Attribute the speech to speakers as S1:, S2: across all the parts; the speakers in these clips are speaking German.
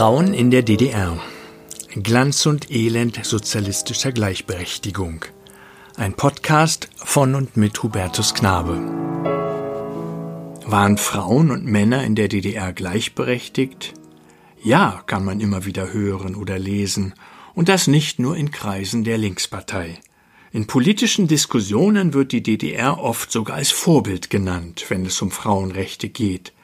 S1: Frauen in der DDR. Glanz und Elend sozialistischer Gleichberechtigung. Ein Podcast von und mit Hubertus Knabe. Waren Frauen und Männer in der DDR gleichberechtigt? Ja, kann man immer wieder hören oder lesen, und das nicht nur in Kreisen der Linkspartei. In politischen Diskussionen wird die DDR oft sogar als Vorbild genannt, wenn es um Frauenrechte geht.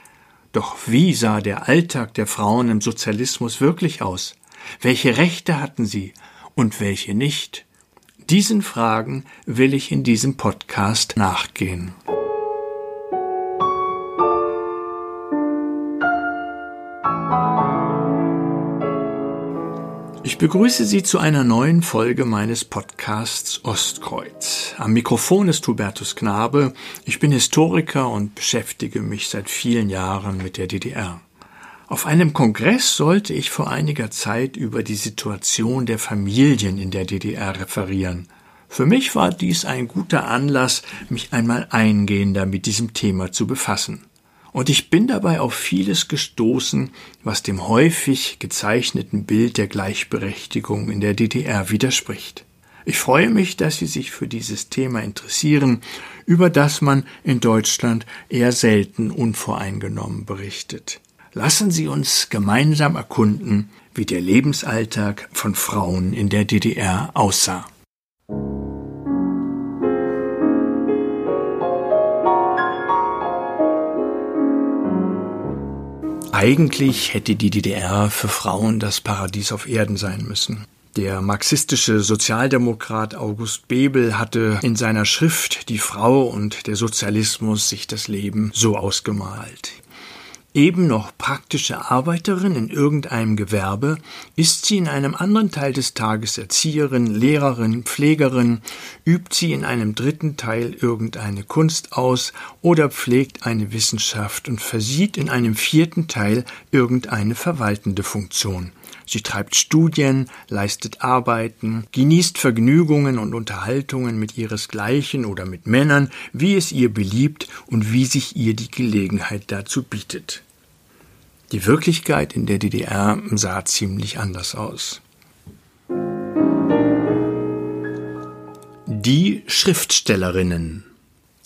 S1: Doch wie sah der Alltag der Frauen im Sozialismus wirklich aus? Welche Rechte hatten sie und welche nicht? Diesen Fragen will ich in diesem Podcast nachgehen. Ich begrüße Sie zu einer neuen Folge meines Podcasts Ostkreuz. Am Mikrofon ist Hubertus Knabe. Ich bin Historiker und beschäftige mich seit vielen Jahren mit der DDR. Auf einem Kongress sollte ich vor einiger Zeit über die Situation der Familien in der DDR referieren. Für mich war dies ein guter Anlass, mich einmal eingehender mit diesem Thema zu befassen und ich bin dabei auf vieles gestoßen, was dem häufig gezeichneten Bild der Gleichberechtigung in der DDR widerspricht. Ich freue mich, dass Sie sich für dieses Thema interessieren, über das man in Deutschland eher selten unvoreingenommen berichtet. Lassen Sie uns gemeinsam erkunden, wie der Lebensalltag von Frauen in der DDR aussah. Eigentlich hätte die DDR für Frauen das Paradies auf Erden sein müssen. Der marxistische Sozialdemokrat August Bebel hatte in seiner Schrift Die Frau und der Sozialismus sich das Leben so ausgemalt eben noch praktische Arbeiterin in irgendeinem Gewerbe, ist sie in einem anderen Teil des Tages Erzieherin, Lehrerin, Pflegerin, übt sie in einem dritten Teil irgendeine Kunst aus oder pflegt eine Wissenschaft und versieht in einem vierten Teil irgendeine verwaltende Funktion. Sie treibt Studien, leistet Arbeiten, genießt Vergnügungen und Unterhaltungen mit ihresgleichen oder mit Männern, wie es ihr beliebt und wie sich ihr die Gelegenheit dazu bietet. Die Wirklichkeit in der DDR sah ziemlich anders aus. Die Schriftstellerinnen.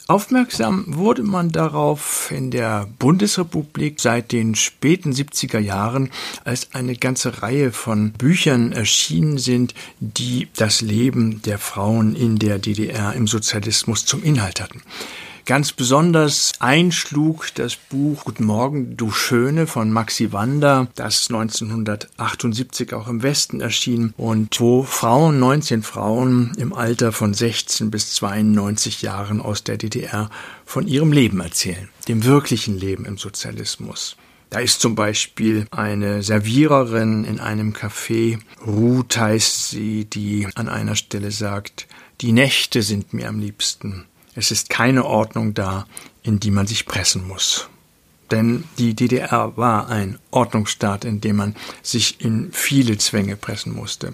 S1: Aufmerksam wurde man darauf in der Bundesrepublik seit den späten 70er Jahren, als eine ganze Reihe von Büchern erschienen sind, die das Leben der Frauen in der DDR im Sozialismus zum Inhalt hatten. Ganz besonders einschlug das Buch Guten Morgen, du Schöne von Maxi Wander, das 1978 auch im Westen erschien und wo Frauen, 19 Frauen im Alter von 16 bis 92 Jahren aus der DDR von ihrem Leben erzählen, dem wirklichen Leben im Sozialismus. Da ist zum Beispiel eine Serviererin in einem Café, Ruth heißt sie, die an einer Stelle sagt, die Nächte sind mir am liebsten. Es ist keine Ordnung da, in die man sich pressen muss. Denn die DDR war ein Ordnungsstaat, in dem man sich in viele Zwänge pressen musste.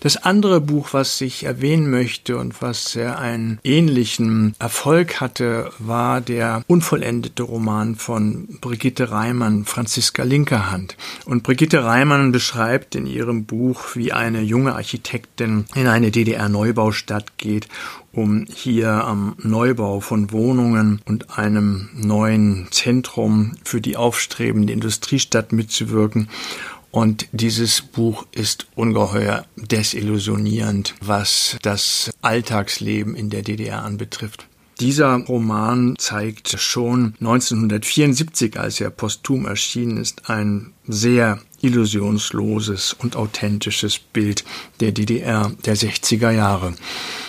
S1: Das andere Buch, was ich erwähnen möchte und was sehr einen ähnlichen Erfolg hatte, war der unvollendete Roman von Brigitte Reimann, Franziska Linkerhand. Und Brigitte Reimann beschreibt in ihrem Buch, wie eine junge Architektin in eine DDR-Neubaustadt geht um hier am Neubau von Wohnungen und einem neuen Zentrum für die aufstrebende Industriestadt mitzuwirken. Und dieses Buch ist ungeheuer desillusionierend, was das Alltagsleben in der DDR anbetrifft. Dieser Roman zeigt schon 1974, als er posthum erschienen ist, ein sehr illusionsloses und authentisches Bild der DDR der 60er Jahre.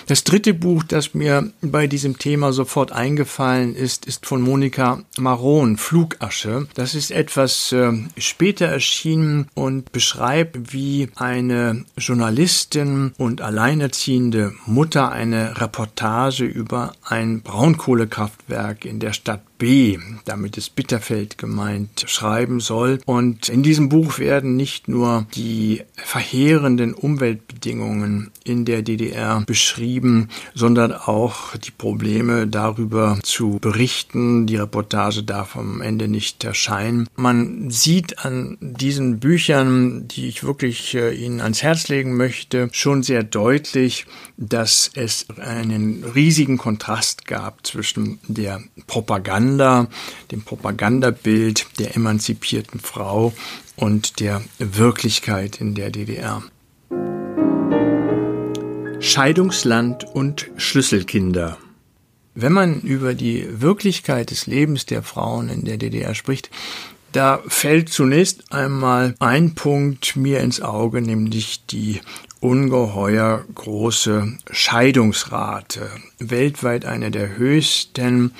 S1: Das dritte Buch, das mir bei diesem Thema sofort eingefallen ist, ist von Monika Maron, Flugasche. Das ist etwas äh, später erschienen und beschreibt, wie eine Journalistin und alleinerziehende Mutter eine Reportage über ein Braunkohlekraftwerk in der Stadt B, damit ist Bitterfeld gemeint, schreiben soll. Und in diesem Buch werden nicht nur die verheerenden Umweltbedingungen in der DDR beschrieben, beschrieben, sondern auch die Probleme darüber zu berichten. Die Reportage darf am Ende nicht erscheinen. Man sieht an diesen Büchern, die ich wirklich äh, Ihnen ans Herz legen möchte, schon sehr deutlich, dass es einen riesigen Kontrast gab zwischen der Propaganda, dem Propagandabild der emanzipierten Frau und der Wirklichkeit in der DDR. Scheidungsland und Schlüsselkinder. Wenn man über die Wirklichkeit des Lebens der Frauen in der DDR spricht, da fällt zunächst einmal ein Punkt mir ins Auge, nämlich die ungeheuer große Scheidungsrate. Weltweit eine der höchsten.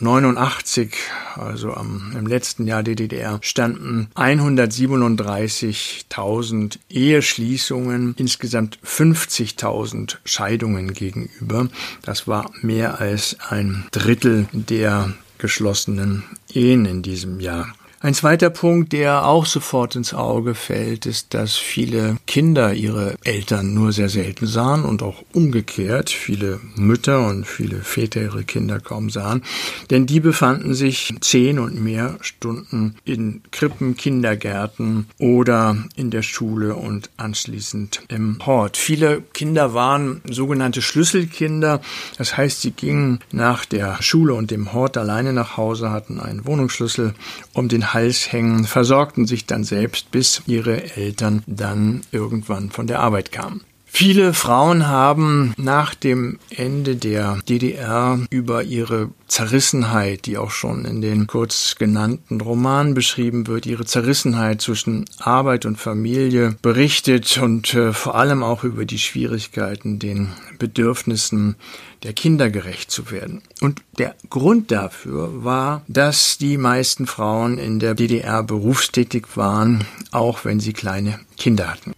S1: 1989, also am, im letzten Jahr der DDR, standen 137.000 Eheschließungen, insgesamt 50.000 Scheidungen gegenüber. Das war mehr als ein Drittel der geschlossenen Ehen in diesem Jahr. Ein zweiter Punkt, der auch sofort ins Auge fällt, ist, dass viele Kinder ihre Eltern nur sehr selten sahen und auch umgekehrt viele Mütter und viele Väter ihre Kinder kaum sahen, denn die befanden sich zehn und mehr Stunden in Krippen, Kindergärten oder in der Schule und anschließend im Hort. Viele Kinder waren sogenannte Schlüsselkinder, das heißt, sie gingen nach der Schule und dem Hort alleine nach Hause, hatten einen Wohnungsschlüssel, um den Hals hängen, versorgten sich dann selbst, bis ihre Eltern dann irgendwann von der Arbeit kamen. Viele Frauen haben nach dem Ende der DDR über ihre Zerrissenheit, die auch schon in den kurz genannten Romanen beschrieben wird, ihre Zerrissenheit zwischen Arbeit und Familie berichtet und äh, vor allem auch über die Schwierigkeiten, den Bedürfnissen der Kinder gerecht zu werden. Und der Grund dafür war, dass die meisten Frauen in der DDR berufstätig waren, auch wenn sie kleine Kinder hatten.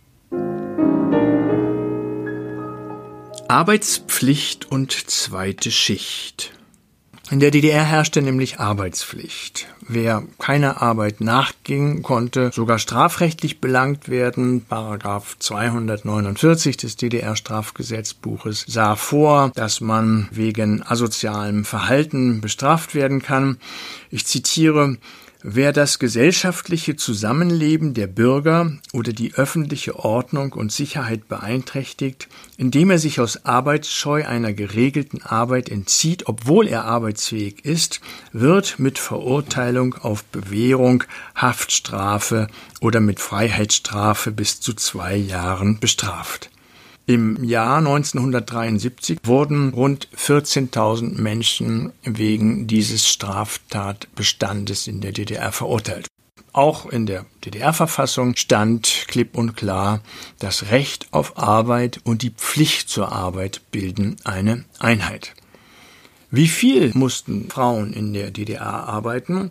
S1: Arbeitspflicht und zweite Schicht. In der DDR herrschte nämlich Arbeitspflicht. Wer keiner Arbeit nachging, konnte sogar strafrechtlich belangt werden. Paragraph 249 des DDR-Strafgesetzbuches sah vor, dass man wegen asozialem Verhalten bestraft werden kann. Ich zitiere Wer das gesellschaftliche Zusammenleben der Bürger oder die öffentliche Ordnung und Sicherheit beeinträchtigt, indem er sich aus Arbeitsscheu einer geregelten Arbeit entzieht, obwohl er arbeitsfähig ist, wird mit Verurteilung auf Bewährung, Haftstrafe oder mit Freiheitsstrafe bis zu zwei Jahren bestraft. Im Jahr 1973 wurden rund 14.000 Menschen wegen dieses Straftatbestandes in der DDR verurteilt. Auch in der DDR-Verfassung stand klipp und klar, das Recht auf Arbeit und die Pflicht zur Arbeit bilden eine Einheit. Wie viel mussten Frauen in der DDR arbeiten?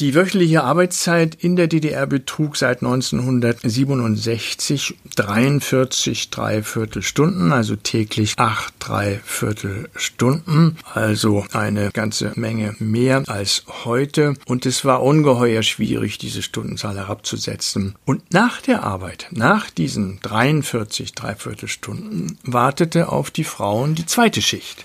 S1: Die wöchentliche Arbeitszeit in der DDR betrug seit 1967 43 Dreiviertelstunden, also täglich acht Dreiviertelstunden, also eine ganze Menge mehr als heute. Und es war ungeheuer schwierig, diese Stundenzahl herabzusetzen. Und nach der Arbeit, nach diesen 43 Dreiviertelstunden, wartete auf die Frauen die zweite Schicht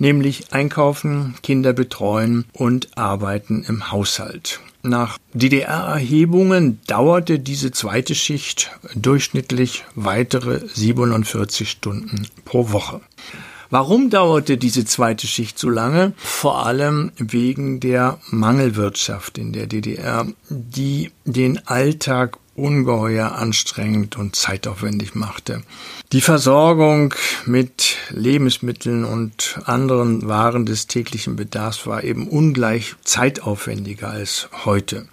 S1: nämlich einkaufen, Kinder betreuen und arbeiten im Haushalt. Nach DDR-Erhebungen dauerte diese zweite Schicht durchschnittlich weitere 47 Stunden pro Woche. Warum dauerte diese zweite Schicht so lange? Vor allem wegen der Mangelwirtschaft in der DDR, die den Alltag ungeheuer anstrengend und zeitaufwendig machte. Die Versorgung mit Lebensmitteln und anderen Waren des täglichen Bedarfs war eben ungleich zeitaufwendiger als heute.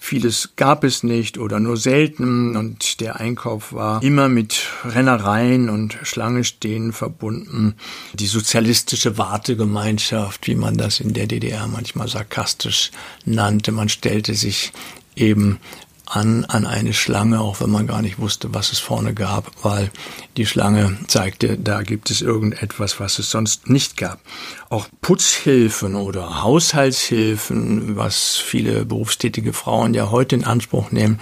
S1: Vieles gab es nicht oder nur selten und der Einkauf war immer mit Rennereien und Schlangestehen verbunden. Die sozialistische Wartegemeinschaft, wie man das in der DDR manchmal sarkastisch nannte, man stellte sich eben an an eine Schlange, auch wenn man gar nicht wusste, was es vorne gab, weil die Schlange zeigte, da gibt es irgendetwas, was es sonst nicht gab. Auch Putzhilfen oder Haushaltshilfen, was viele berufstätige Frauen ja heute in Anspruch nehmen,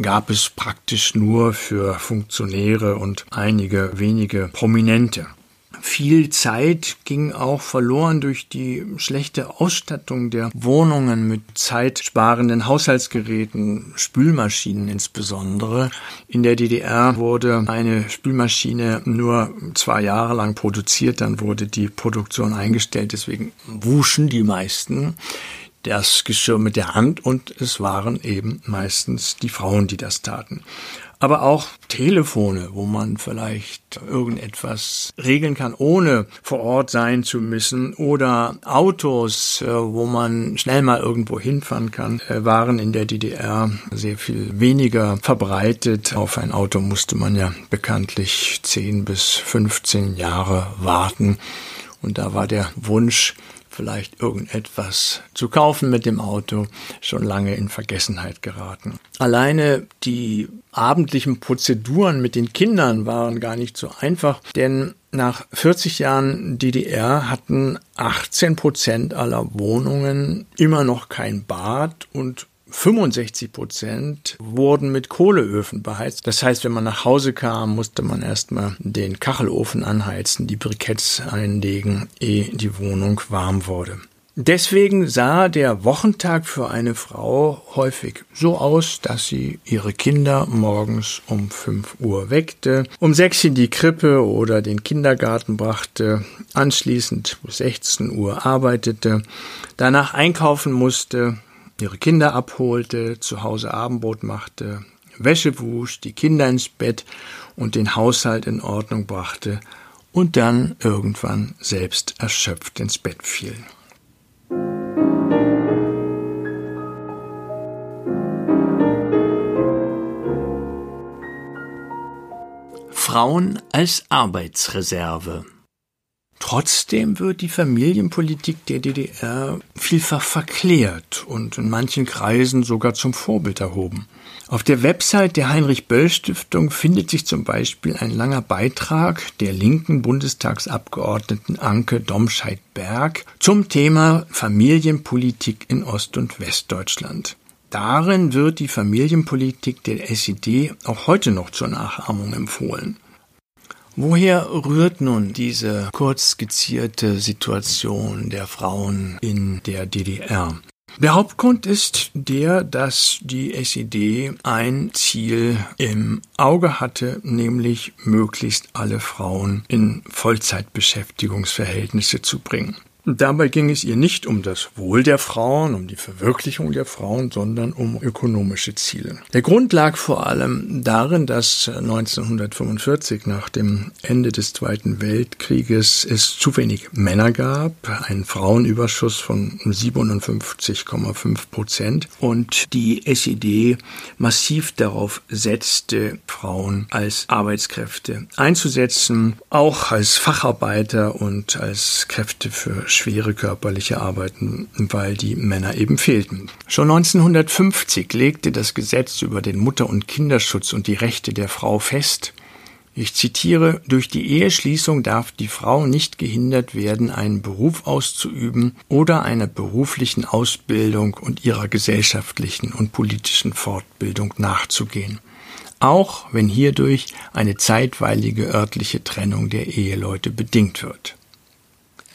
S1: gab es praktisch nur für Funktionäre und einige wenige Prominente. Viel Zeit ging auch verloren durch die schlechte Ausstattung der Wohnungen mit zeitsparenden Haushaltsgeräten, Spülmaschinen insbesondere. In der DDR wurde eine Spülmaschine nur zwei Jahre lang produziert, dann wurde die Produktion eingestellt, deswegen wuschen die meisten das Geschirr mit der Hand und es waren eben meistens die Frauen, die das taten aber auch Telefone, wo man vielleicht irgendetwas regeln kann, ohne vor Ort sein zu müssen, oder Autos, äh, wo man schnell mal irgendwo hinfahren kann, äh, waren in der DDR sehr viel weniger verbreitet. Auf ein Auto musste man ja bekanntlich 10 bis 15 Jahre warten. Und da war der Wunsch, vielleicht irgendetwas zu kaufen mit dem Auto, schon lange in Vergessenheit geraten. Alleine die abendlichen Prozeduren mit den Kindern waren gar nicht so einfach, denn nach 40 Jahren DDR hatten 18 Prozent aller Wohnungen immer noch kein Bad und 65 Prozent wurden mit Kohleöfen beheizt. Das heißt, wenn man nach Hause kam, musste man erstmal den Kachelofen anheizen, die Briketts einlegen, ehe die Wohnung warm wurde. Deswegen sah der Wochentag für eine Frau häufig so aus, dass sie ihre Kinder morgens um 5 Uhr weckte, um 6 in die Krippe oder den Kindergarten brachte, anschließend bis 16 Uhr arbeitete, danach einkaufen musste, ihre Kinder abholte, zu Hause Abendbrot machte, Wäsche wusch, die Kinder ins Bett und den Haushalt in Ordnung brachte und dann irgendwann selbst erschöpft ins Bett fiel. Frauen als Arbeitsreserve Trotzdem wird die Familienpolitik der DDR vielfach verklärt und in manchen Kreisen sogar zum Vorbild erhoben. Auf der Website der Heinrich-Böll-Stiftung findet sich zum Beispiel ein langer Beitrag der linken Bundestagsabgeordneten Anke Domscheit-Berg zum Thema Familienpolitik in Ost- und Westdeutschland. Darin wird die Familienpolitik der SED auch heute noch zur Nachahmung empfohlen. Woher rührt nun diese kurz skizzierte Situation der Frauen in der DDR? Der Hauptgrund ist der, dass die SED ein Ziel im Auge hatte, nämlich möglichst alle Frauen in Vollzeitbeschäftigungsverhältnisse zu bringen. Dabei ging es ihr nicht um das Wohl der Frauen, um die Verwirklichung der Frauen, sondern um ökonomische Ziele. Der Grund lag vor allem darin, dass 1945 nach dem Ende des Zweiten Weltkrieges es zu wenig Männer gab, einen Frauenüberschuss von 57,5 Prozent und die SED massiv darauf setzte, Frauen als Arbeitskräfte einzusetzen, auch als Facharbeiter und als Kräfte für schwere körperliche Arbeiten, weil die Männer eben fehlten. Schon 1950 legte das Gesetz über den Mutter- und Kinderschutz und die Rechte der Frau fest, ich zitiere, durch die Eheschließung darf die Frau nicht gehindert werden, einen Beruf auszuüben oder einer beruflichen Ausbildung und ihrer gesellschaftlichen und politischen Fortbildung nachzugehen. Auch wenn hierdurch eine zeitweilige örtliche Trennung der Eheleute bedingt wird.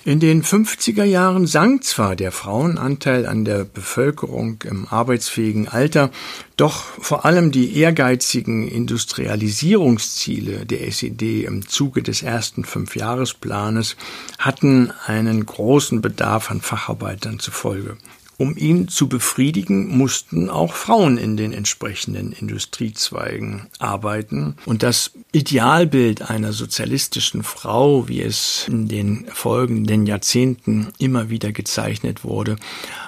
S1: In den 50er Jahren sank zwar der Frauenanteil an der Bevölkerung im arbeitsfähigen Alter, doch vor allem die ehrgeizigen Industrialisierungsziele der SED im Zuge des ersten Fünfjahresplanes hatten einen großen Bedarf an Facharbeitern zufolge. Um ihn zu befriedigen, mussten auch Frauen in den entsprechenden Industriezweigen arbeiten. Und das Idealbild einer sozialistischen Frau, wie es in den folgenden Jahrzehnten immer wieder gezeichnet wurde,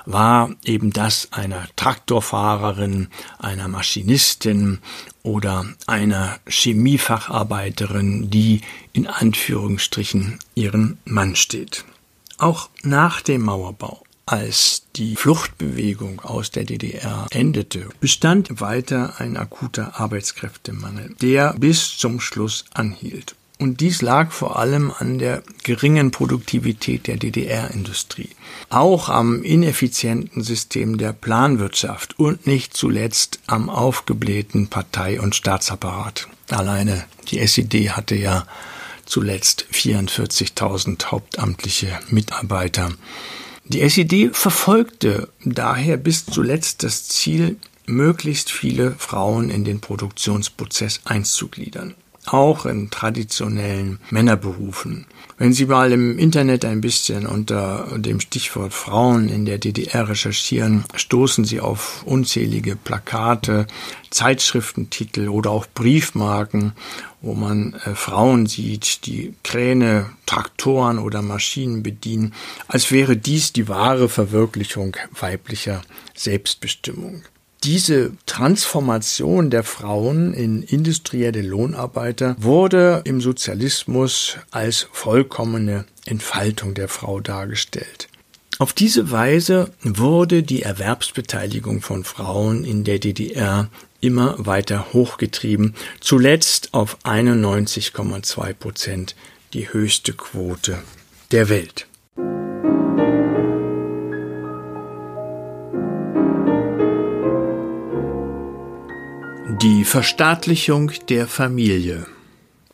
S1: war eben das einer Traktorfahrerin, einer Maschinistin oder einer Chemiefacharbeiterin, die in Anführungsstrichen ihren Mann steht. Auch nach dem Mauerbau als die Fluchtbewegung aus der DDR endete, bestand weiter ein akuter Arbeitskräftemangel, der bis zum Schluss anhielt. Und dies lag vor allem an der geringen Produktivität der DDR-Industrie, auch am ineffizienten System der Planwirtschaft und nicht zuletzt am aufgeblähten Partei- und Staatsapparat. Alleine die SED hatte ja zuletzt 44.000 hauptamtliche Mitarbeiter. Die SED verfolgte daher bis zuletzt das Ziel, möglichst viele Frauen in den Produktionsprozess einzugliedern auch in traditionellen Männerberufen. Wenn Sie mal im Internet ein bisschen unter dem Stichwort Frauen in der DDR recherchieren, stoßen Sie auf unzählige Plakate, Zeitschriftentitel oder auch Briefmarken, wo man äh, Frauen sieht, die Kräne, Traktoren oder Maschinen bedienen, als wäre dies die wahre Verwirklichung weiblicher Selbstbestimmung diese Transformation der Frauen in industrielle Lohnarbeiter wurde im Sozialismus als vollkommene Entfaltung der Frau dargestellt. Auf diese Weise wurde die Erwerbsbeteiligung von Frauen in der DDR immer weiter hochgetrieben, zuletzt auf 91,2 Prozent, die höchste Quote der Welt. Die Verstaatlichung der Familie.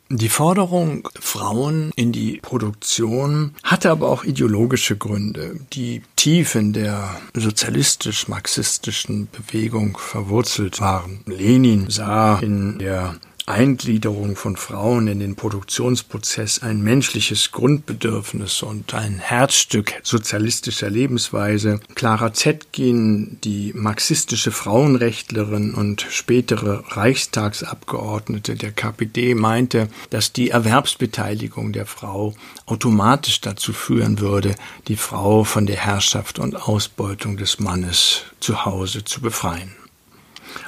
S1: Die Forderung, Frauen in die Produktion hatte aber auch ideologische Gründe, die tief in der sozialistisch-marxistischen Bewegung verwurzelt waren. Lenin sah in der Eingliederung von Frauen in den Produktionsprozess ein menschliches Grundbedürfnis und ein Herzstück sozialistischer Lebensweise. Clara Zetkin, die marxistische Frauenrechtlerin und spätere Reichstagsabgeordnete der KPD, meinte, dass die Erwerbsbeteiligung der Frau automatisch dazu führen würde, die Frau von der Herrschaft und Ausbeutung des Mannes zu Hause zu befreien.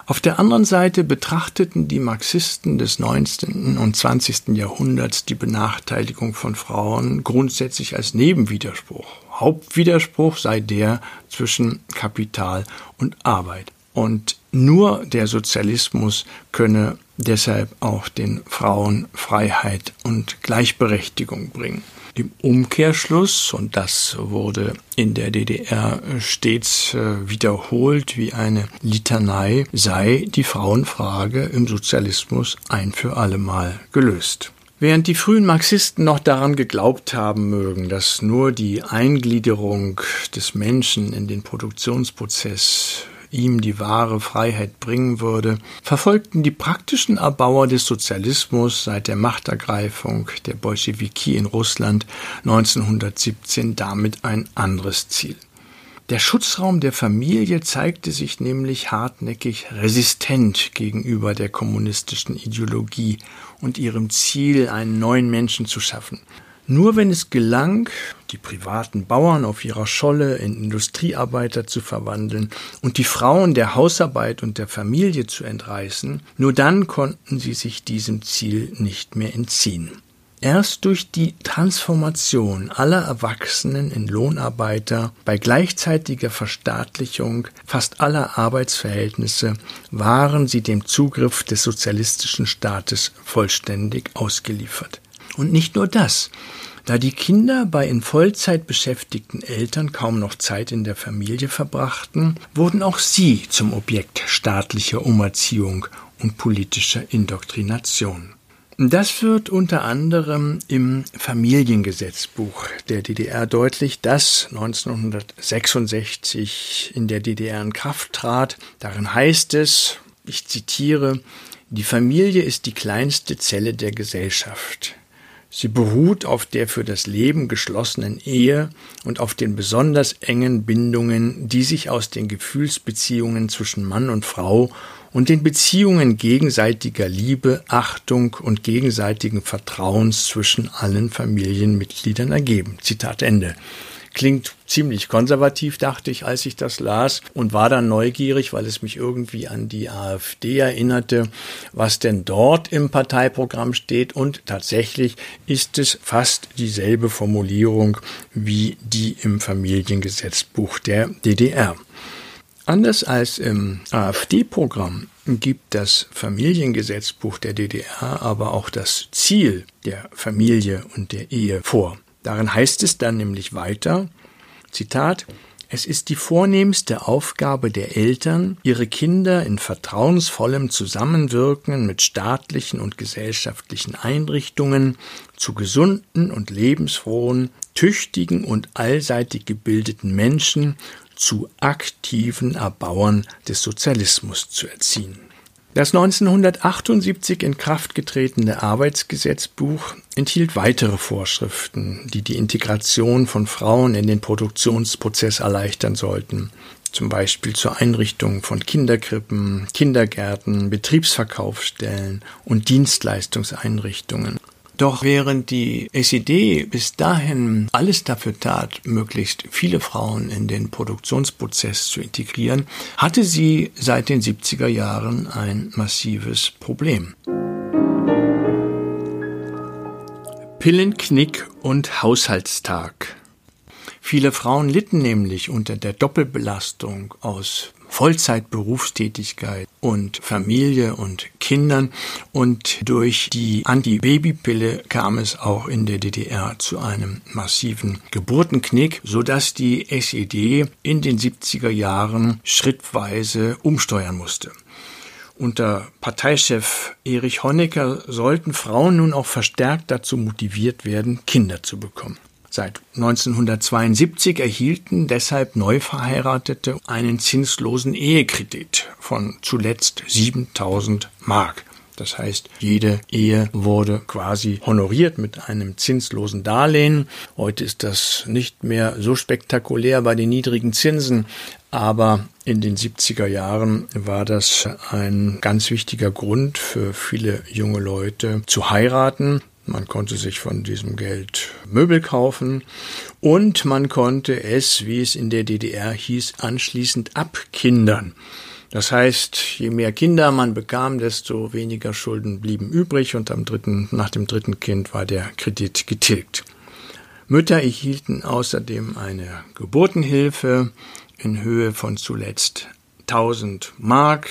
S1: Auf der anderen Seite betrachteten die Marxisten des 19. und 20. Jahrhunderts die Benachteiligung von Frauen grundsätzlich als Nebenwiderspruch. Hauptwiderspruch sei der zwischen Kapital und Arbeit. Und nur der Sozialismus könne deshalb auch den Frauen Freiheit und Gleichberechtigung bringen. Im Umkehrschluss, und das wurde in der DDR stets äh, wiederholt wie eine Litanei, sei die Frauenfrage im Sozialismus ein für allemal gelöst. Während die frühen Marxisten noch daran geglaubt haben mögen, dass nur die Eingliederung des Menschen in den Produktionsprozess ihm die wahre Freiheit bringen würde, verfolgten die praktischen Erbauer des Sozialismus seit der Machtergreifung der Bolschewiki in Russland 1917 damit ein anderes Ziel. Der Schutzraum der Familie zeigte sich nämlich hartnäckig resistent gegenüber der kommunistischen Ideologie und ihrem Ziel, einen neuen Menschen zu schaffen. Nur wenn es gelang, die privaten Bauern auf ihrer Scholle in Industriearbeiter zu verwandeln und die Frauen der Hausarbeit und der Familie zu entreißen, nur dann konnten sie sich diesem Ziel nicht mehr entziehen. Erst durch die Transformation aller Erwachsenen in Lohnarbeiter bei gleichzeitiger Verstaatlichung fast aller Arbeitsverhältnisse waren sie dem Zugriff des sozialistischen Staates vollständig ausgeliefert. Und nicht nur das. Da die Kinder bei in Vollzeit beschäftigten Eltern kaum noch Zeit in der Familie verbrachten, wurden auch sie zum Objekt staatlicher Umerziehung und politischer Indoktrination. Das wird unter anderem im Familiengesetzbuch der DDR deutlich, das 1966 in der DDR in Kraft trat. Darin heißt es, ich zitiere, die Familie ist die kleinste Zelle der Gesellschaft. Sie beruht auf der für das Leben geschlossenen Ehe und auf den besonders engen Bindungen, die sich aus den Gefühlsbeziehungen zwischen Mann und Frau und den Beziehungen gegenseitiger Liebe, Achtung und gegenseitigen Vertrauens zwischen allen Familienmitgliedern ergeben. Zitat Ende. Klingt ziemlich konservativ, dachte ich, als ich das las und war dann neugierig, weil es mich irgendwie an die AfD erinnerte, was denn dort im Parteiprogramm steht und tatsächlich ist es fast dieselbe Formulierung wie die im Familiengesetzbuch der DDR. Anders als im AfD-Programm gibt das Familiengesetzbuch der DDR aber auch das Ziel der Familie und der Ehe vor. Darin heißt es dann nämlich weiter, Zitat, es ist die vornehmste Aufgabe der Eltern, ihre Kinder in vertrauensvollem Zusammenwirken mit staatlichen und gesellschaftlichen Einrichtungen zu gesunden und lebensfrohen, tüchtigen und allseitig gebildeten Menschen zu aktiven Erbauern des Sozialismus zu erziehen. Das 1978 in Kraft getretene Arbeitsgesetzbuch enthielt weitere Vorschriften, die die Integration von Frauen in den Produktionsprozess erleichtern sollten, zum Beispiel zur Einrichtung von Kinderkrippen, Kindergärten, Betriebsverkaufsstellen und Dienstleistungseinrichtungen. Doch während die SED bis dahin alles dafür tat, möglichst viele Frauen in den Produktionsprozess zu integrieren, hatte sie seit den 70er Jahren ein massives Problem. Pillenknick und Haushaltstag. Viele Frauen litten nämlich unter der Doppelbelastung aus Vollzeitberufstätigkeit und Familie und Kindern und durch die Antibabypille kam es auch in der DDR zu einem massiven Geburtenknick, sodass die SED in den 70er Jahren schrittweise umsteuern musste. Unter Parteichef Erich Honecker sollten Frauen nun auch verstärkt dazu motiviert werden, Kinder zu bekommen. Seit 1972 erhielten deshalb Neuverheiratete einen zinslosen Ehekredit von zuletzt 7000 Mark. Das heißt, jede Ehe wurde quasi honoriert mit einem zinslosen Darlehen. Heute ist das nicht mehr so spektakulär bei den niedrigen Zinsen, aber in den 70er Jahren war das ein ganz wichtiger Grund für viele junge Leute zu heiraten. Man konnte sich von diesem Geld Möbel kaufen und man konnte es, wie es in der DDR hieß, anschließend abkindern. Das heißt, je mehr Kinder man bekam, desto weniger Schulden blieben übrig und am dritten, nach dem dritten Kind war der Kredit getilgt. Mütter erhielten außerdem eine Geburtenhilfe in Höhe von zuletzt 1000 Mark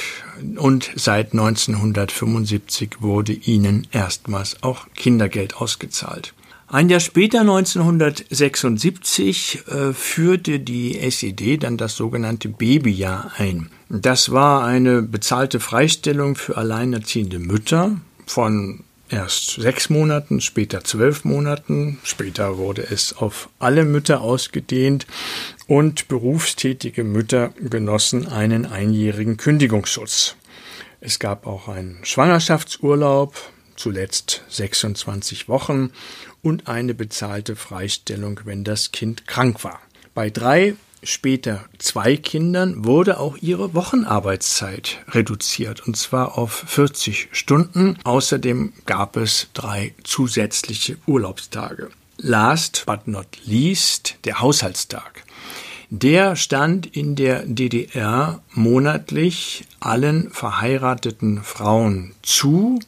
S1: und seit 1975 wurde ihnen erstmals auch Kindergeld ausgezahlt. Ein Jahr später, 1976, äh, führte die SED dann das sogenannte Babyjahr ein. Das war eine bezahlte Freistellung für alleinerziehende Mütter von erst sechs Monaten, später zwölf Monaten, später wurde es auf alle Mütter ausgedehnt und berufstätige Mütter genossen einen einjährigen Kündigungsschutz. Es gab auch einen Schwangerschaftsurlaub, zuletzt 26 Wochen und eine bezahlte Freistellung, wenn das Kind krank war. Bei drei später zwei Kindern wurde auch ihre Wochenarbeitszeit reduziert, und zwar auf 40 Stunden. Außerdem gab es drei zusätzliche Urlaubstage. Last but not least der Haushaltstag. Der stand in der DDR monatlich allen verheirateten Frauen zu,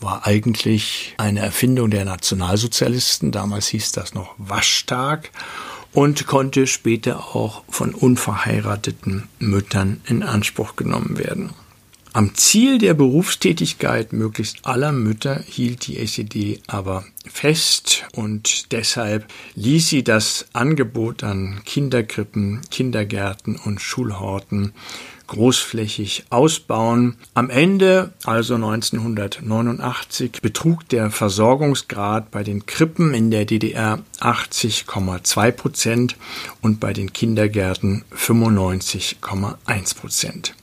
S1: war eigentlich eine Erfindung der Nationalsozialisten, damals hieß das noch Waschtag und konnte später auch von unverheirateten Müttern in Anspruch genommen werden. Am Ziel der Berufstätigkeit möglichst aller Mütter hielt die SED aber fest und deshalb ließ sie das Angebot an Kinderkrippen, Kindergärten und Schulhorten großflächig ausbauen. Am Ende, also 1989, betrug der Versorgungsgrad bei den Krippen in der DDR 80,2 Prozent und bei den Kindergärten 95,1 Prozent.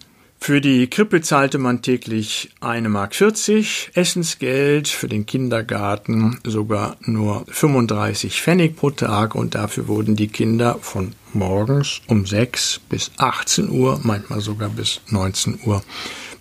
S1: Für die Krippe zahlte man täglich 1,40 Mark Essensgeld, für den Kindergarten sogar nur 35 Pfennig pro Tag und dafür wurden die Kinder von morgens um 6 bis 18 Uhr, manchmal sogar bis 19 Uhr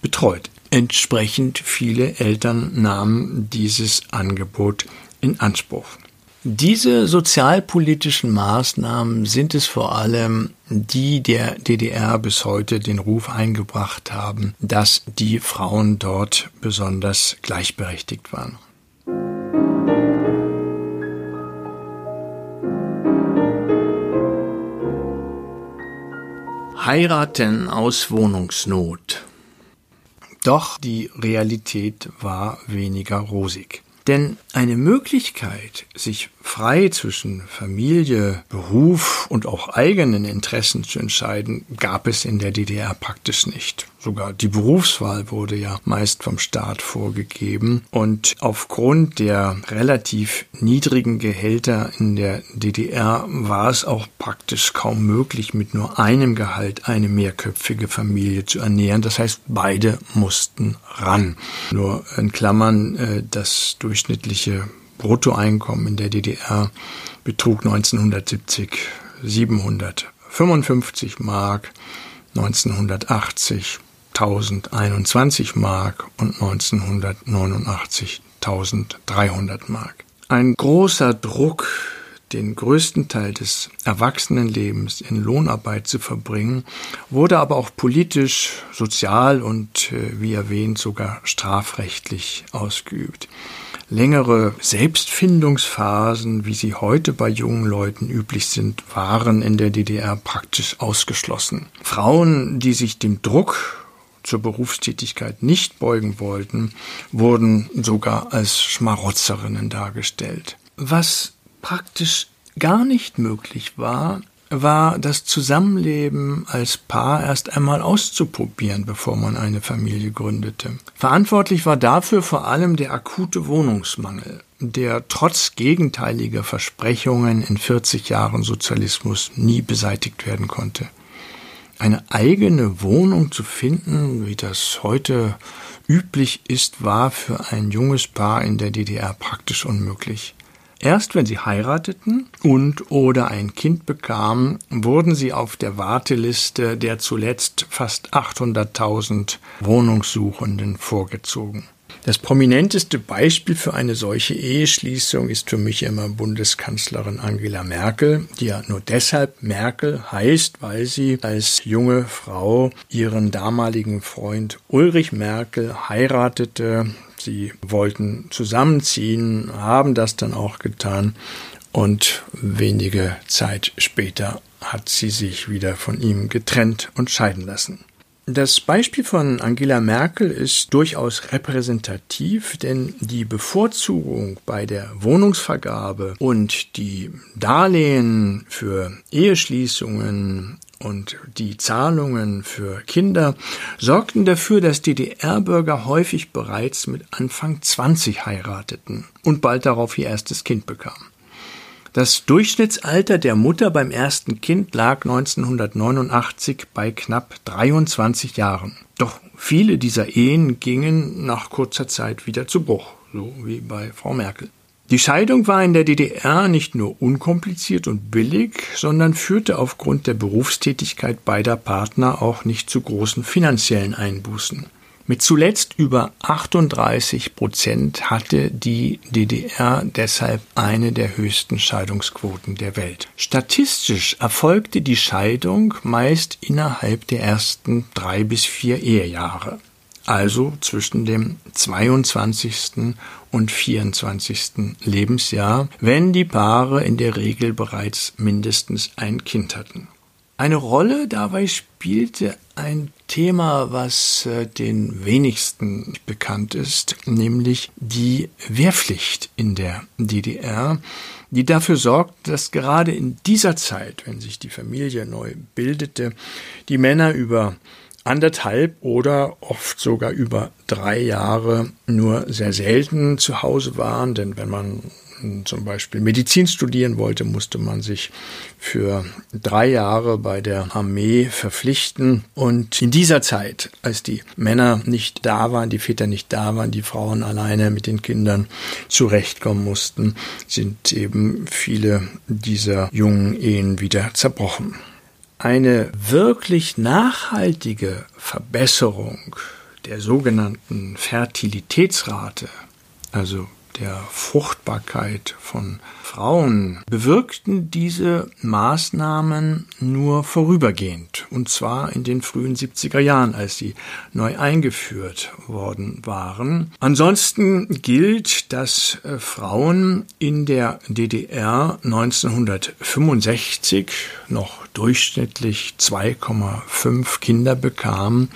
S1: betreut. Entsprechend viele Eltern nahmen dieses Angebot in Anspruch. Diese sozialpolitischen Maßnahmen sind es vor allem, die der DDR bis heute den Ruf eingebracht haben, dass die Frauen dort besonders gleichberechtigt waren. Heiraten aus Wohnungsnot. Doch die Realität war weniger rosig. Denn eine Möglichkeit, sich frei zwischen Familie, Beruf und auch eigenen Interessen zu entscheiden, gab es in der DDR praktisch nicht. Sogar die Berufswahl wurde ja meist vom Staat vorgegeben. Und aufgrund der relativ niedrigen Gehälter in der DDR war es auch praktisch kaum möglich, mit nur einem Gehalt eine mehrköpfige Familie zu ernähren. Das heißt, beide mussten ran. Nur in Klammern, äh, das durchschnittliche Bruttoeinkommen in der DDR betrug 1970 755 Mark, 1980 1021 Mark und 1989 1300 Mark. Ein großer Druck, den größten Teil des Erwachsenenlebens in Lohnarbeit zu verbringen, wurde aber auch politisch, sozial und, äh, wie erwähnt, sogar strafrechtlich ausgeübt. Längere Selbstfindungsphasen, wie sie heute bei jungen Leuten üblich sind, waren in der DDR praktisch ausgeschlossen. Frauen, die sich dem Druck zur Berufstätigkeit nicht beugen wollten, wurden sogar als Schmarotzerinnen dargestellt. Was praktisch gar nicht möglich war, war das Zusammenleben als Paar erst einmal auszuprobieren, bevor man eine Familie gründete. Verantwortlich war dafür vor allem der akute Wohnungsmangel, der trotz gegenteiliger Versprechungen in 40 Jahren Sozialismus nie beseitigt werden konnte. Eine eigene Wohnung zu finden, wie das heute üblich ist, war für ein junges Paar in der DDR praktisch unmöglich. Erst wenn sie heirateten und oder ein Kind bekamen, wurden sie auf der Warteliste der zuletzt fast 800.000 Wohnungssuchenden vorgezogen. Das prominenteste Beispiel für eine solche Eheschließung ist für mich immer Bundeskanzlerin Angela Merkel, die ja nur deshalb Merkel heißt, weil sie als junge Frau ihren damaligen Freund Ulrich Merkel heiratete. Sie wollten zusammenziehen, haben das dann auch getan und wenige Zeit später hat sie sich wieder von ihm getrennt und scheiden lassen. Das Beispiel von Angela Merkel ist durchaus repräsentativ, denn die Bevorzugung bei der Wohnungsvergabe und die Darlehen für Eheschließungen und die Zahlungen für Kinder sorgten dafür, dass DDR-Bürger häufig bereits mit Anfang 20 heirateten und bald darauf ihr erstes Kind bekamen. Das Durchschnittsalter der Mutter beim ersten Kind lag 1989 bei knapp 23 Jahren. Doch viele dieser Ehen gingen nach kurzer Zeit wieder zu Bruch, so wie bei Frau Merkel. Die Scheidung war in der DDR nicht nur unkompliziert und billig, sondern führte aufgrund der Berufstätigkeit beider Partner auch nicht zu großen finanziellen Einbußen. Mit zuletzt über 38 Prozent hatte die DDR deshalb eine der höchsten Scheidungsquoten der Welt. Statistisch erfolgte die Scheidung meist innerhalb der ersten drei bis vier Ehejahre, also zwischen dem 22. und 24. Lebensjahr, wenn die Paare in der Regel bereits mindestens ein Kind hatten. Eine Rolle dabei spielte ein Thema, was äh, den wenigsten bekannt ist, nämlich die Wehrpflicht in der DDR, die dafür sorgt, dass gerade in dieser Zeit, wenn sich die Familie neu bildete, die Männer über anderthalb oder oft sogar über drei Jahre nur sehr selten zu Hause waren, denn wenn man zum Beispiel Medizin studieren wollte, musste man sich für drei Jahre bei der Armee verpflichten. Und in dieser Zeit, als die Männer nicht da waren, die Väter nicht da waren, die Frauen alleine mit den Kindern zurechtkommen mussten, sind eben viele dieser jungen Ehen wieder zerbrochen. Eine wirklich nachhaltige Verbesserung der sogenannten Fertilitätsrate, also der Fruchtbarkeit von Frauen bewirkten diese Maßnahmen nur vorübergehend, und zwar in den frühen 70er Jahren, als sie neu eingeführt worden waren. Ansonsten gilt, dass äh, Frauen in der DDR 1965 noch durchschnittlich 2,5 Kinder bekamen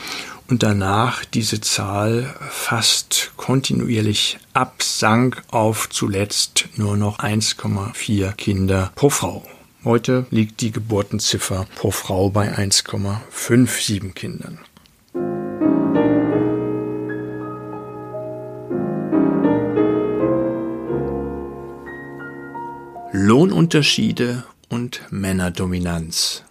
S1: und danach diese Zahl fast kontinuierlich absank auf zuletzt nur noch 1,4 Kinder pro Frau. Heute liegt die Geburtenziffer pro Frau bei 1,57 Kindern. Lohnunterschiede und Männerdominanz.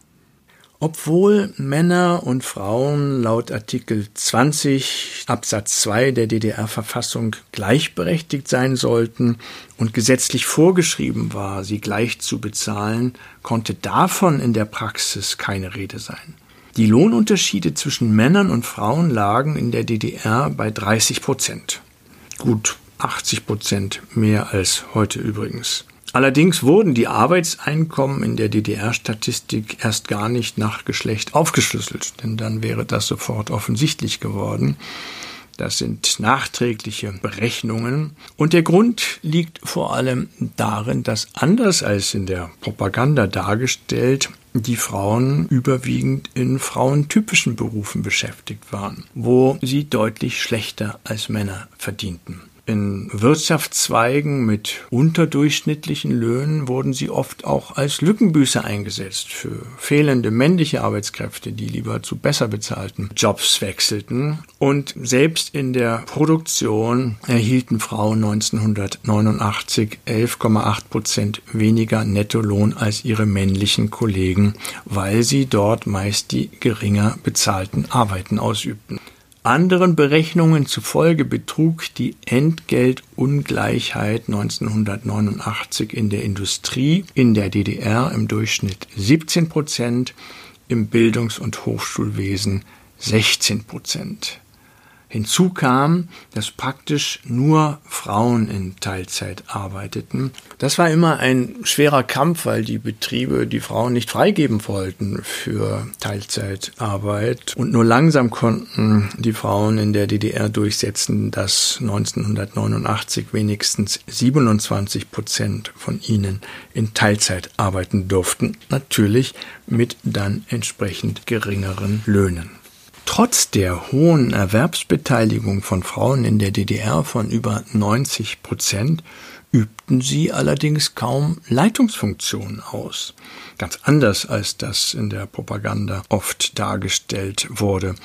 S1: Obwohl Männer und Frauen laut Artikel 20 Absatz 2 der DDR-Verfassung gleichberechtigt sein sollten und gesetzlich vorgeschrieben war, sie gleich zu bezahlen, konnte davon in der Praxis keine Rede sein. Die Lohnunterschiede zwischen Männern und Frauen lagen in der DDR bei 30 Prozent. Gut 80 Prozent mehr als heute übrigens. Allerdings wurden die Arbeitseinkommen in der DDR-Statistik erst gar nicht nach Geschlecht aufgeschlüsselt, denn dann wäre das sofort offensichtlich geworden. Das sind nachträgliche Berechnungen. Und der Grund liegt vor allem darin, dass anders als in der Propaganda dargestellt, die Frauen überwiegend in frauentypischen Berufen beschäftigt waren, wo sie deutlich schlechter als Männer verdienten. In Wirtschaftszweigen mit unterdurchschnittlichen Löhnen wurden sie oft auch als Lückenbüßer eingesetzt für fehlende männliche Arbeitskräfte, die lieber zu besser bezahlten Jobs wechselten. Und selbst in der Produktion erhielten Frauen 1989 11,8 Prozent weniger Nettolohn als ihre männlichen Kollegen, weil sie dort meist die geringer bezahlten Arbeiten ausübten. Anderen Berechnungen zufolge betrug die Entgeltungleichheit 1989 in der Industrie in der DDR im Durchschnitt 17 Prozent, im Bildungs- und Hochschulwesen 16 Prozent. Hinzu kam, dass praktisch nur Frauen in Teilzeit arbeiteten. Das war immer ein schwerer Kampf, weil die Betriebe die Frauen nicht freigeben wollten für Teilzeitarbeit. Und nur langsam konnten die Frauen in der DDR durchsetzen, dass 1989 wenigstens 27 Prozent von ihnen in Teilzeit arbeiten durften. Natürlich mit dann entsprechend geringeren Löhnen. Trotz der hohen Erwerbsbeteiligung von Frauen in der DDR von über 90 Prozent übten sie allerdings kaum Leitungsfunktionen aus. Ganz anders als das in der Propaganda oft dargestellt wurde.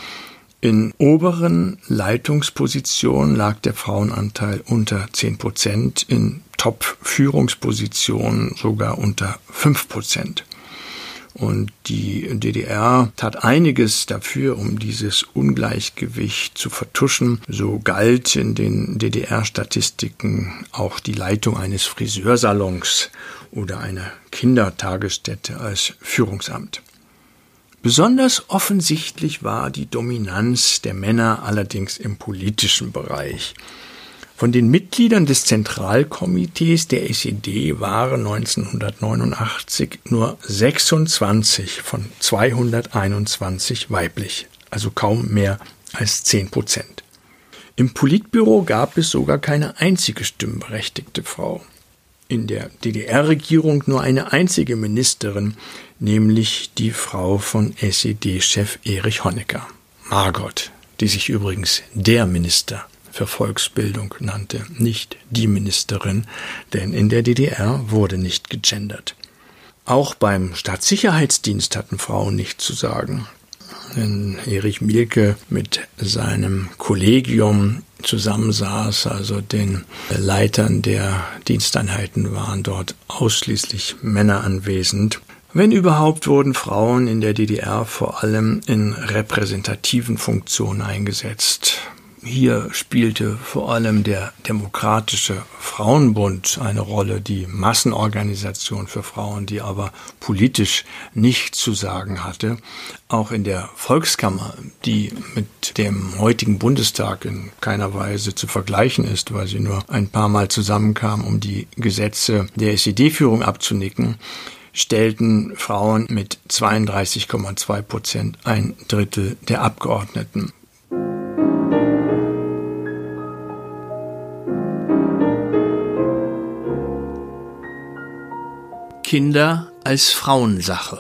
S1: In oberen Leitungspositionen lag der Frauenanteil unter 10 Prozent, in Top-Führungspositionen sogar unter 5 Prozent. Und die DDR tat einiges dafür, um dieses Ungleichgewicht zu vertuschen. So galt in den DDR-Statistiken auch die Leitung eines Friseursalons oder einer Kindertagesstätte als Führungsamt. Besonders offensichtlich war die Dominanz der Männer allerdings im politischen Bereich. Von den Mitgliedern des Zentralkomitees der SED waren 1989 nur 26 von 221 weiblich, also kaum mehr als 10 Prozent. Im Politbüro gab es sogar keine einzige stimmberechtigte Frau. In der DDR-Regierung nur eine einzige Ministerin, nämlich die Frau von SED-Chef Erich Honecker, Margot, die sich übrigens der Minister für Volksbildung nannte, nicht die Ministerin, denn in der DDR wurde nicht gegendert. Auch beim Staatssicherheitsdienst hatten Frauen nichts zu sagen. Wenn Erich Mielke mit seinem Kollegium zusammensaß, also den Leitern der Diensteinheiten waren dort ausschließlich Männer anwesend. Wenn überhaupt wurden Frauen in der DDR vor allem in repräsentativen Funktionen eingesetzt Hier spielte vor allem der Demokratische Frauenbund eine Rolle, die Massenorganisation für Frauen, die aber politisch nichts zu sagen hatte. Auch in der Volkskammer, die mit dem heutigen Bundestag in keiner Weise zu vergleichen ist, weil sie nur ein paar Mal zusammenkam, um die Gesetze der SED-Führung abzunicken, stellten Frauen mit 32,2 Prozent ein Drittel der Abgeordneten. Kinder als Frauensache.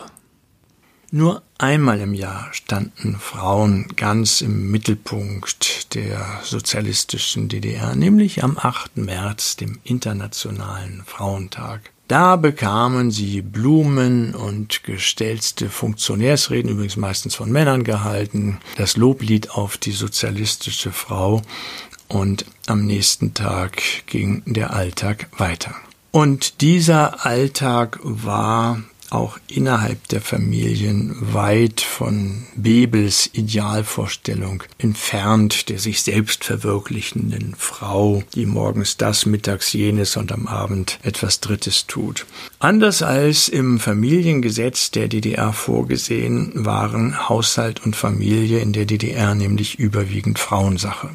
S1: Nur einmal im Jahr standen Frauen ganz im Mittelpunkt der sozialistischen DDR, nämlich am 8. März, dem Internationalen Frauentag. Da bekamen sie Blumen und gestelzte Funktionärsreden, übrigens meistens von Männern gehalten, das Loblied auf die sozialistische Frau und am nächsten Tag ging der Alltag weiter. Und dieser Alltag war auch innerhalb der Familien weit von Bebels Idealvorstellung entfernt der sich selbst verwirklichenden Frau, die morgens das, mittags jenes und am Abend etwas Drittes tut. Anders als im Familiengesetz der DDR vorgesehen, waren Haushalt und Familie in der DDR nämlich überwiegend Frauensache.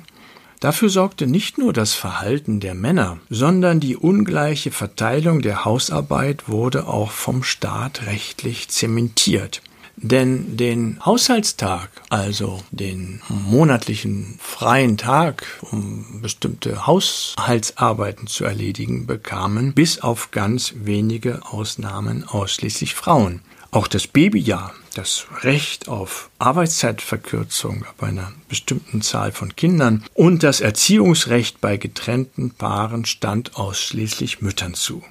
S1: Dafür sorgte nicht nur das Verhalten der Männer, sondern die ungleiche Verteilung der Hausarbeit wurde auch vom Staat rechtlich zementiert. Denn den Haushaltstag, also den monatlichen freien Tag, um bestimmte Haushaltsarbeiten zu erledigen, bekamen bis auf ganz wenige Ausnahmen ausschließlich Frauen. Auch das Babyjahr, das Recht auf Arbeitszeitverkürzung ab einer bestimmten Zahl von Kindern und das Erziehungsrecht bei getrennten Paaren stand ausschließlich Müttern zu.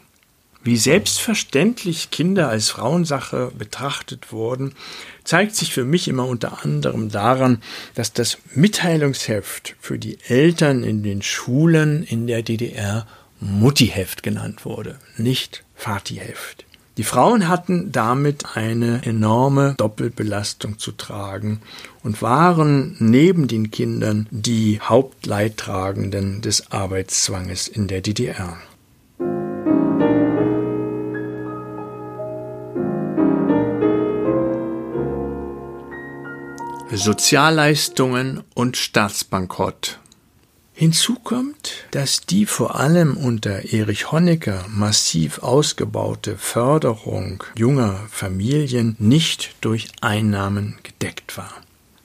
S1: Wie selbstverständlich Kinder als Frauensache betrachtet wurden, zeigt sich für mich immer unter anderem daran, dass das Mitteilungsheft für die Eltern in den Schulen in der DDR Muttiheft genannt wurde, nicht Vatiheft. Die Frauen hatten damit eine enorme Doppelbelastung zu tragen und waren neben den Kindern die Hauptleidtragenden des Arbeitszwanges in der DDR. Sozialleistungen und Staatsbankrott Hinzu kommt, dass die vor allem unter Erich Honecker massiv ausgebaute Förderung junger Familien nicht durch Einnahmen gedeckt war.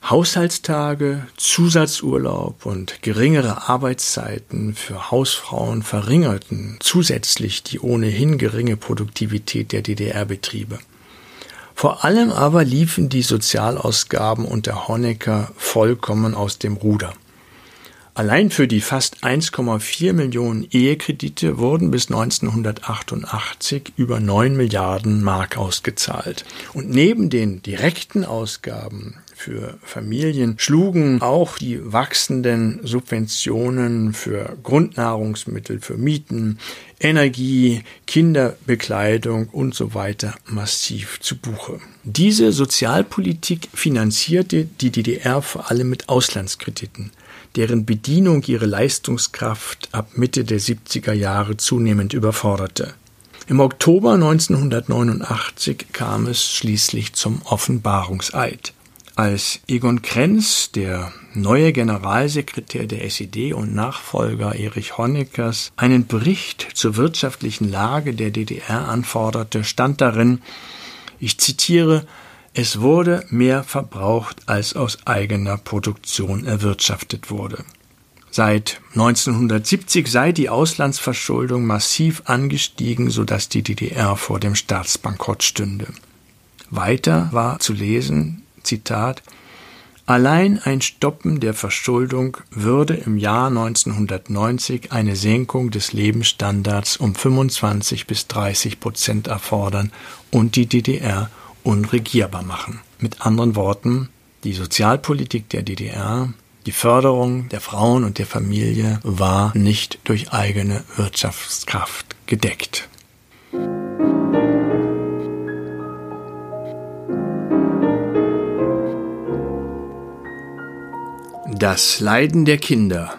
S1: Haushaltstage, Zusatzurlaub und geringere Arbeitszeiten für Hausfrauen verringerten zusätzlich die ohnehin geringe Produktivität der DDR-Betriebe. Vor allem aber liefen die Sozialausgaben unter Honecker vollkommen aus dem Ruder. Allein für die fast 1,4 Millionen Ehekredite wurden bis 1988 über 9 Milliarden Mark ausgezahlt. Und neben den direkten Ausgaben für Familien schlugen auch die wachsenden Subventionen für Grundnahrungsmittel, für Mieten, Energie, Kinderbekleidung und so weiter massiv zu Buche. Diese Sozialpolitik finanzierte die DDR vor allem mit Auslandskrediten deren Bedienung ihre Leistungskraft ab Mitte der 70er Jahre zunehmend überforderte. Im Oktober 1989 kam es schließlich zum Offenbarungseid. Als Egon Krenz, der neue Generalsekretär der SED und Nachfolger Erich Honeckers, einen Bericht zur wirtschaftlichen Lage der DDR anforderte, stand darin, ich zitiere, es wurde mehr verbraucht, als aus eigener Produktion erwirtschaftet wurde. Seit 1970 sei die Auslandsverschuldung massiv angestiegen, sodass die DDR vor dem Staatsbankrott stünde. Weiter war zu lesen, Zitat, Allein ein Stoppen der Verschuldung würde im Jahr 1990 eine Senkung des Lebensstandards um 25 bis 30 Prozent erfordern und die DDR unregierbar machen. Mit anderen Worten, die Sozialpolitik der DDR, die Förderung der Frauen und der Familie war nicht durch eigene Wirtschaftskraft gedeckt. Das Leiden der Kinder.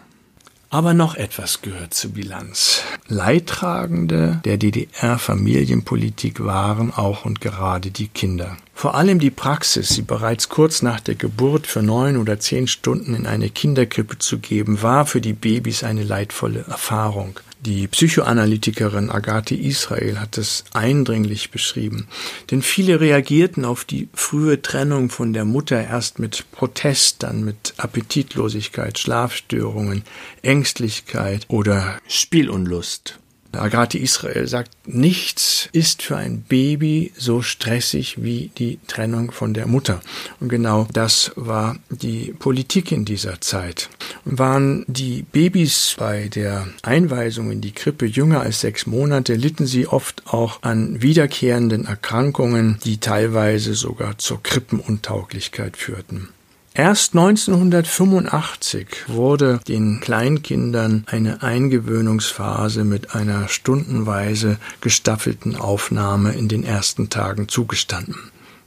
S1: Aber noch etwas gehört zur Bilanz. Leidtragende der DDR-Familienpolitik waren auch und gerade die Kinder. Vor allem die Praxis, sie bereits kurz nach der Geburt für neun oder zehn Stunden in eine Kinderkrippe zu geben, war für die Babys eine leidvolle Erfahrung. Die Psychoanalytikerin Agathe Israel hat es eindringlich beschrieben, denn viele reagierten auf die frühe Trennung von der Mutter erst mit Protest, dann mit Appetitlosigkeit, Schlafstörungen, Ängstlichkeit oder Spielunlust. Agathe Israel sagt, nichts ist für ein Baby so stressig wie die Trennung von der Mutter. Und genau das war die Politik in dieser Zeit. Und waren die Babys bei der Einweisung in die Krippe jünger als sechs Monate, litten sie oft auch an wiederkehrenden Erkrankungen, die teilweise sogar zur Krippenuntauglichkeit führten. Erst 1985 wurde den Kleinkindern eine Eingewöhnungsphase mit einer stundenweise gestaffelten Aufnahme in den ersten Tagen zugestanden.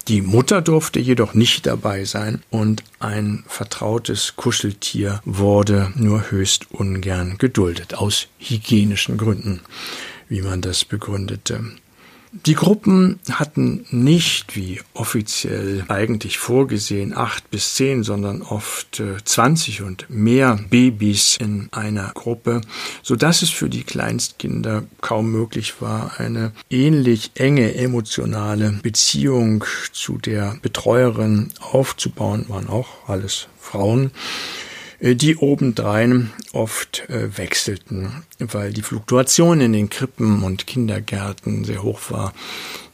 S1: Die Mutter durfte jedoch nicht dabei sein und ein vertrautes Kuscheltier wurde nur höchst ungern geduldet, aus hygienischen Gründen, wie man das begründete. Die Gruppen hatten nicht, wie offiziell eigentlich vorgesehen, acht bis zehn, sondern oft äh, zwanzig und mehr Babys in einer Gruppe, so dass es für die Kleinstkinder kaum möglich war, eine ähnlich enge emotionale Beziehung zu der Betreuerin aufzubauen, waren auch alles Frauen. Äh, die obendrein oft äh, wechselten, weil die Fluktuation in den Krippen und Kindergärten sehr hoch war.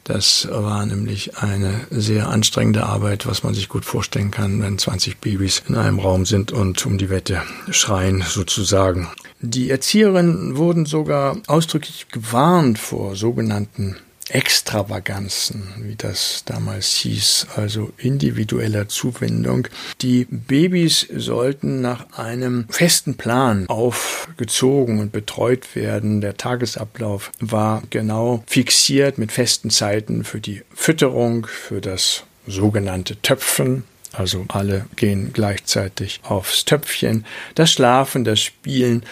S1: Das war nämlich eine sehr anstrengende Arbeit, was man sich gut vorstellen kann, wenn 20 Babys in einem Raum sind und um die Wette schreien sozusagen. Die Erzieherinnen wurden sogar ausdrücklich gewarnt vor sogenannten Extravaganzen, wie das damals hieß, also individueller Zuwendung. Die Babys sollten nach einem festen Plan aufgezogen und betreut werden. Der Tagesablauf war genau fixiert mit festen Zeiten für die Fütterung, für das sogenannte Töpfen, also alle gehen gleichzeitig aufs Töpfchen, das Schlafen, das Spielen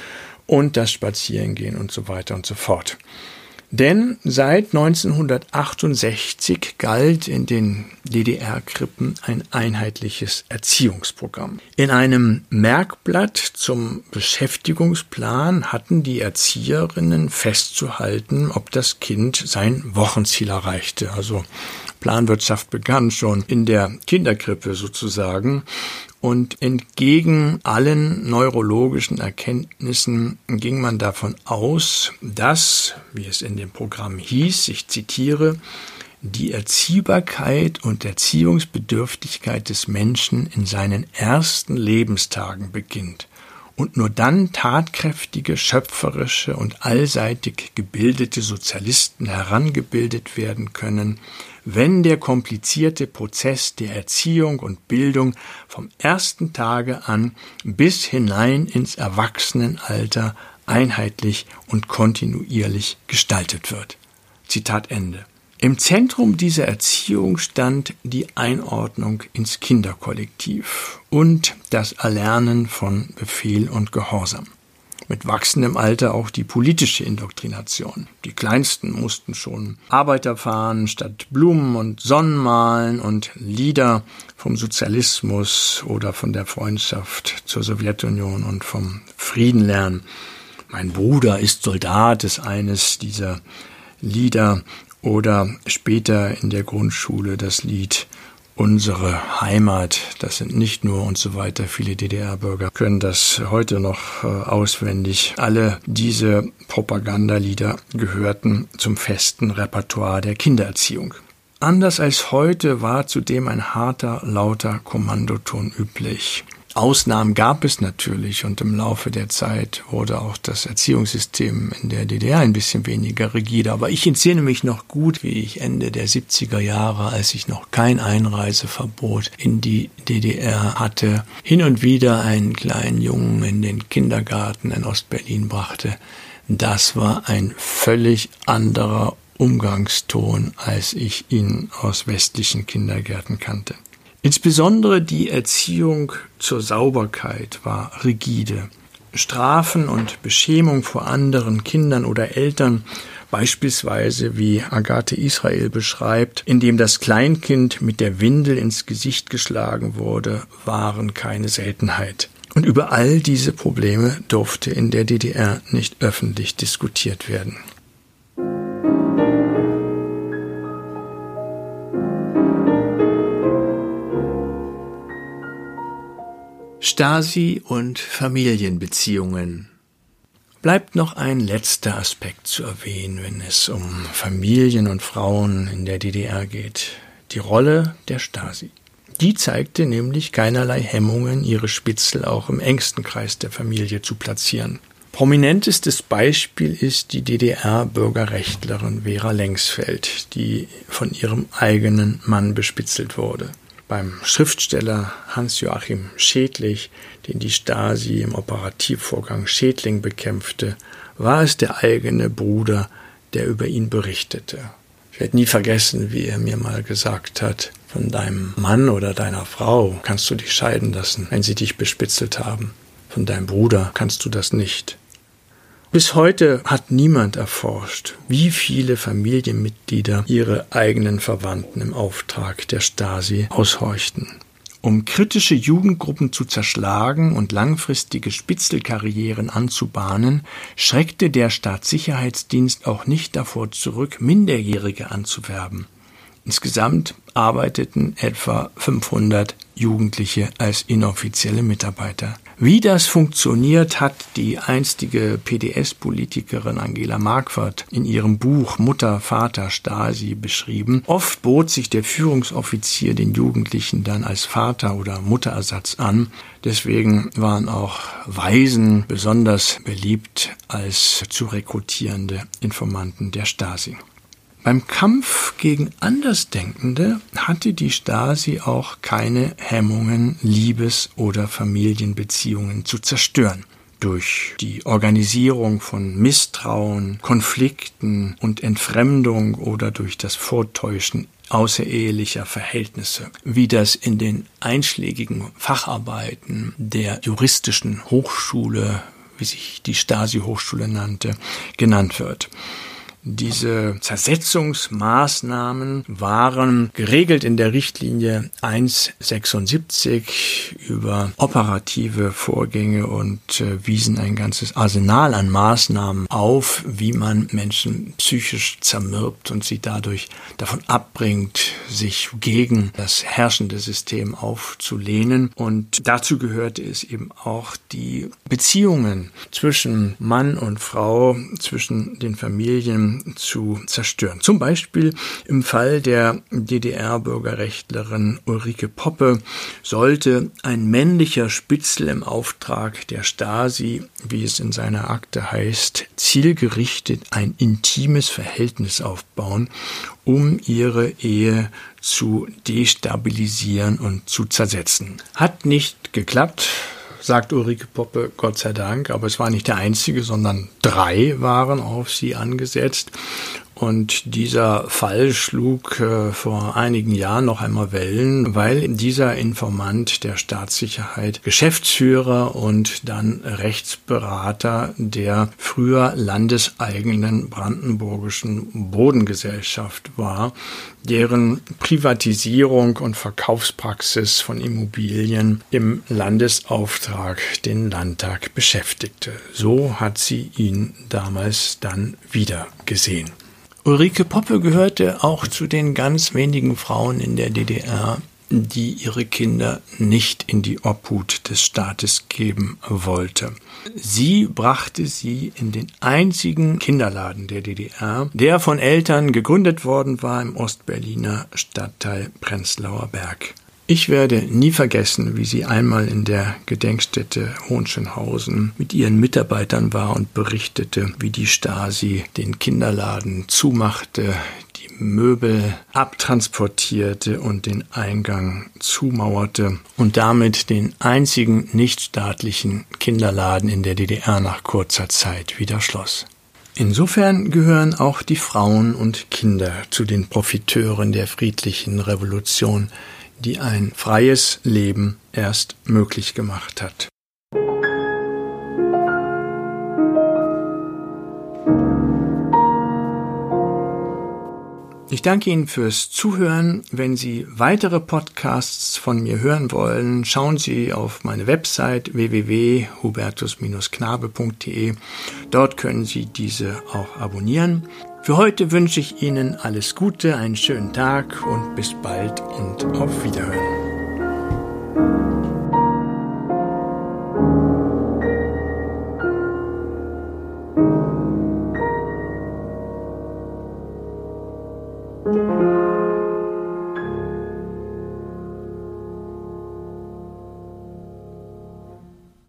S1: und das Spazierengehen und so weiter und so fort. Denn seit 1968 galt in den DDR-Krippen ein einheitliches Erziehungsprogramm. In einem Merkblatt zum Beschäftigungsplan hatten die Erzieherinnen festzuhalten, ob das Kind sein Wochenziel erreichte. Also Planwirtschaft begann schon in der Kinderkrippe sozusagen und entgegen allen neurologischen Erkenntnissen ging man davon aus, dass, wie es in dem Programm hieß, ich zitiere, die Erziehbarkeit und Erziehungsbedürftigkeit des Menschen in seinen ersten Lebenstagen beginnt und nur dann tatkräftige, schöpferische und allseitig gebildete Sozialisten herangebildet werden können, wenn der komplizierte Prozess der Erziehung und Bildung vom ersten Tage an bis hinein ins Erwachsenenalter einheitlich und kontinuierlich gestaltet wird. Zitat Ende. Im Zentrum dieser Erziehung stand die Einordnung ins Kinderkollektiv und das Erlernen von Befehl und Gehorsam mit wachsendem Alter auch die politische Indoktrination. Die Kleinsten mussten schon Arbeiter fahren, statt Blumen und Sonnen malen und Lieder vom Sozialismus oder von der Freundschaft zur Sowjetunion und vom Frieden lernen. Mein Bruder ist Soldat ist eines dieser Lieder oder später in der Grundschule das Lied unsere Heimat, das sind nicht nur und so weiter. Viele DDR-Bürger können das heute noch äh, auswendig. Alle diese Propagandalieder gehörten zum festen Repertoire der Kindererziehung. Anders als heute war zudem ein harter, lauter Kommandoton üblich. Ausnahmen gab es natürlich und im Laufe der Zeit wurde auch das Erziehungssystem in der DDR ein bisschen weniger rigide. Aber ich entsinne mich noch gut, wie ich Ende der 70er Jahre, als ich noch kein Einreiseverbot in die DDR hatte, hin und wieder einen kleinen Jungen in den Kindergarten in Ostberlin brachte. Das war ein völlig anderer Umgangston, als ich ihn aus westlichen Kindergärten kannte. Insbesondere die Erziehung zur Sauberkeit war rigide. Strafen und Beschämung vor anderen Kindern oder Eltern, beispielsweise wie Agathe Israel beschreibt, indem das Kleinkind mit der Windel ins Gesicht geschlagen wurde, waren keine Seltenheit. Und über all diese Probleme durfte in der DDR nicht öffentlich diskutiert werden. Stasi und Familienbeziehungen. Bleibt noch ein letzter Aspekt zu erwähnen, wenn es um Familien und Frauen in der DDR geht. Die Rolle der Stasi. Die zeigte nämlich keinerlei Hemmungen, ihre Spitzel auch im engsten Kreis der Familie zu platzieren. Prominentestes Beispiel ist die DDR-Bürgerrechtlerin Vera Lengsfeld, die von ihrem eigenen Mann bespitzelt wurde beim Schriftsteller Hans-Joachim Schädlich, den die Stasi im Operativvorgang Schädling bekämpfte, war es der eigene Bruder, der über ihn berichtete. Ich werde nie vergessen, wie er mir mal gesagt hat, von deinem Mann oder deiner Frau kannst du dich scheiden lassen, wenn sie dich bespitzelt haben. Von deinem Bruder kannst du das nicht. Bis heute hat niemand erforscht, wie viele Familienmitglieder ihre eigenen Verwandten im Auftrag der Stasi aushorchten. Um kritische Jugendgruppen zu zerschlagen und langfristige Spitzelkarrieren anzubahnen, schreckte der Staatssicherheitsdienst auch nicht davor zurück, Minderjährige anzuwerben. Insgesamt arbeiteten etwa 500 Jugendliche als inoffizielle Mitarbeiter. Wie das funktioniert, hat die einstige PDS-Politikerin Angela Marquardt in ihrem Buch Mutter, Vater, Stasi beschrieben. Oft bot sich der Führungsoffizier den Jugendlichen dann als Vater- oder Mutterersatz an. Deswegen waren auch Waisen besonders beliebt als zu rekrutierende Informanten der Stasi. Beim Kampf gegen Andersdenkende hatte die Stasi auch keine Hemmungen, Liebes- oder Familienbeziehungen zu zerstören. Durch die Organisierung von Misstrauen, Konflikten und Entfremdung oder durch das Vortäuschen außerehelicher Verhältnisse, wie das in den einschlägigen Facharbeiten der juristischen Hochschule, wie sich die Stasi-Hochschule nannte, genannt wird. Diese Zersetzungsmaßnahmen waren geregelt in der Richtlinie 176 über operative Vorgänge und äh, wiesen ein ganzes Arsenal an Maßnahmen auf, wie man Menschen psychisch zermürbt und sie dadurch davon abbringt, sich gegen das herrschende System aufzulehnen. Und dazu gehörte es eben auch die Beziehungen zwischen Mann und Frau, zwischen den Familien zu zerstören. Zum Beispiel im Fall der DDR-Bürgerrechtlerin Ulrike Poppe sollte ein männlicher Spitzel im Auftrag der Stasi, wie es in seiner Akte heißt, zielgerichtet ein intimes Verhältnis aufbauen, um ihre Ehe zu destabilisieren und zu zersetzen. Hat nicht geklappt sagt Ulrike Poppe, Gott sei Dank. Aber es war nicht der einzige, sondern drei waren auf sie angesetzt. Und dieser Fall schlug äh, vor einigen Jahren noch einmal Wellen, weil dieser Informant der Staatssicherheit Geschäftsführer und dann Rechtsberater der früher landeseigenen brandenburgischen Bodengesellschaft war, deren Privatisierung und Verkaufspraxis von Immobilien im Landesauftrag den Landtag beschäftigte. So hat sie ihn damals dann wieder gesehen. Ulrike Poppe gehörte auch zu den ganz wenigen Frauen in der DDR, die ihre Kinder nicht in die Obhut des Staates geben wollte. Sie brachte sie in den einzigen Kinderladen der DDR, der von Eltern gegründet worden war im Ostberliner Stadtteil Prenzlauer Berg. Ich werde nie vergessen, wie sie einmal in der Gedenkstätte Hohenschönhausen mit ihren Mitarbeitern war und berichtete, wie die Stasi den Kinderladen zumachte, die Möbel abtransportierte und den Eingang zumauerte und damit den einzigen nichtstaatlichen Kinderladen in der DDR nach kurzer Zeit wieder schloss. Insofern gehören auch die Frauen und Kinder zu den Profiteuren der friedlichen Revolution die ein freies Leben erst möglich gemacht hat. Ich danke Ihnen fürs Zuhören. Wenn Sie weitere Podcasts von mir hören wollen, schauen Sie auf meine Website www.hubertus-knabe.de. Dort können Sie diese auch abonnieren. Für heute wünsche ich Ihnen alles Gute, einen schönen Tag und bis bald und auf Wiederhören.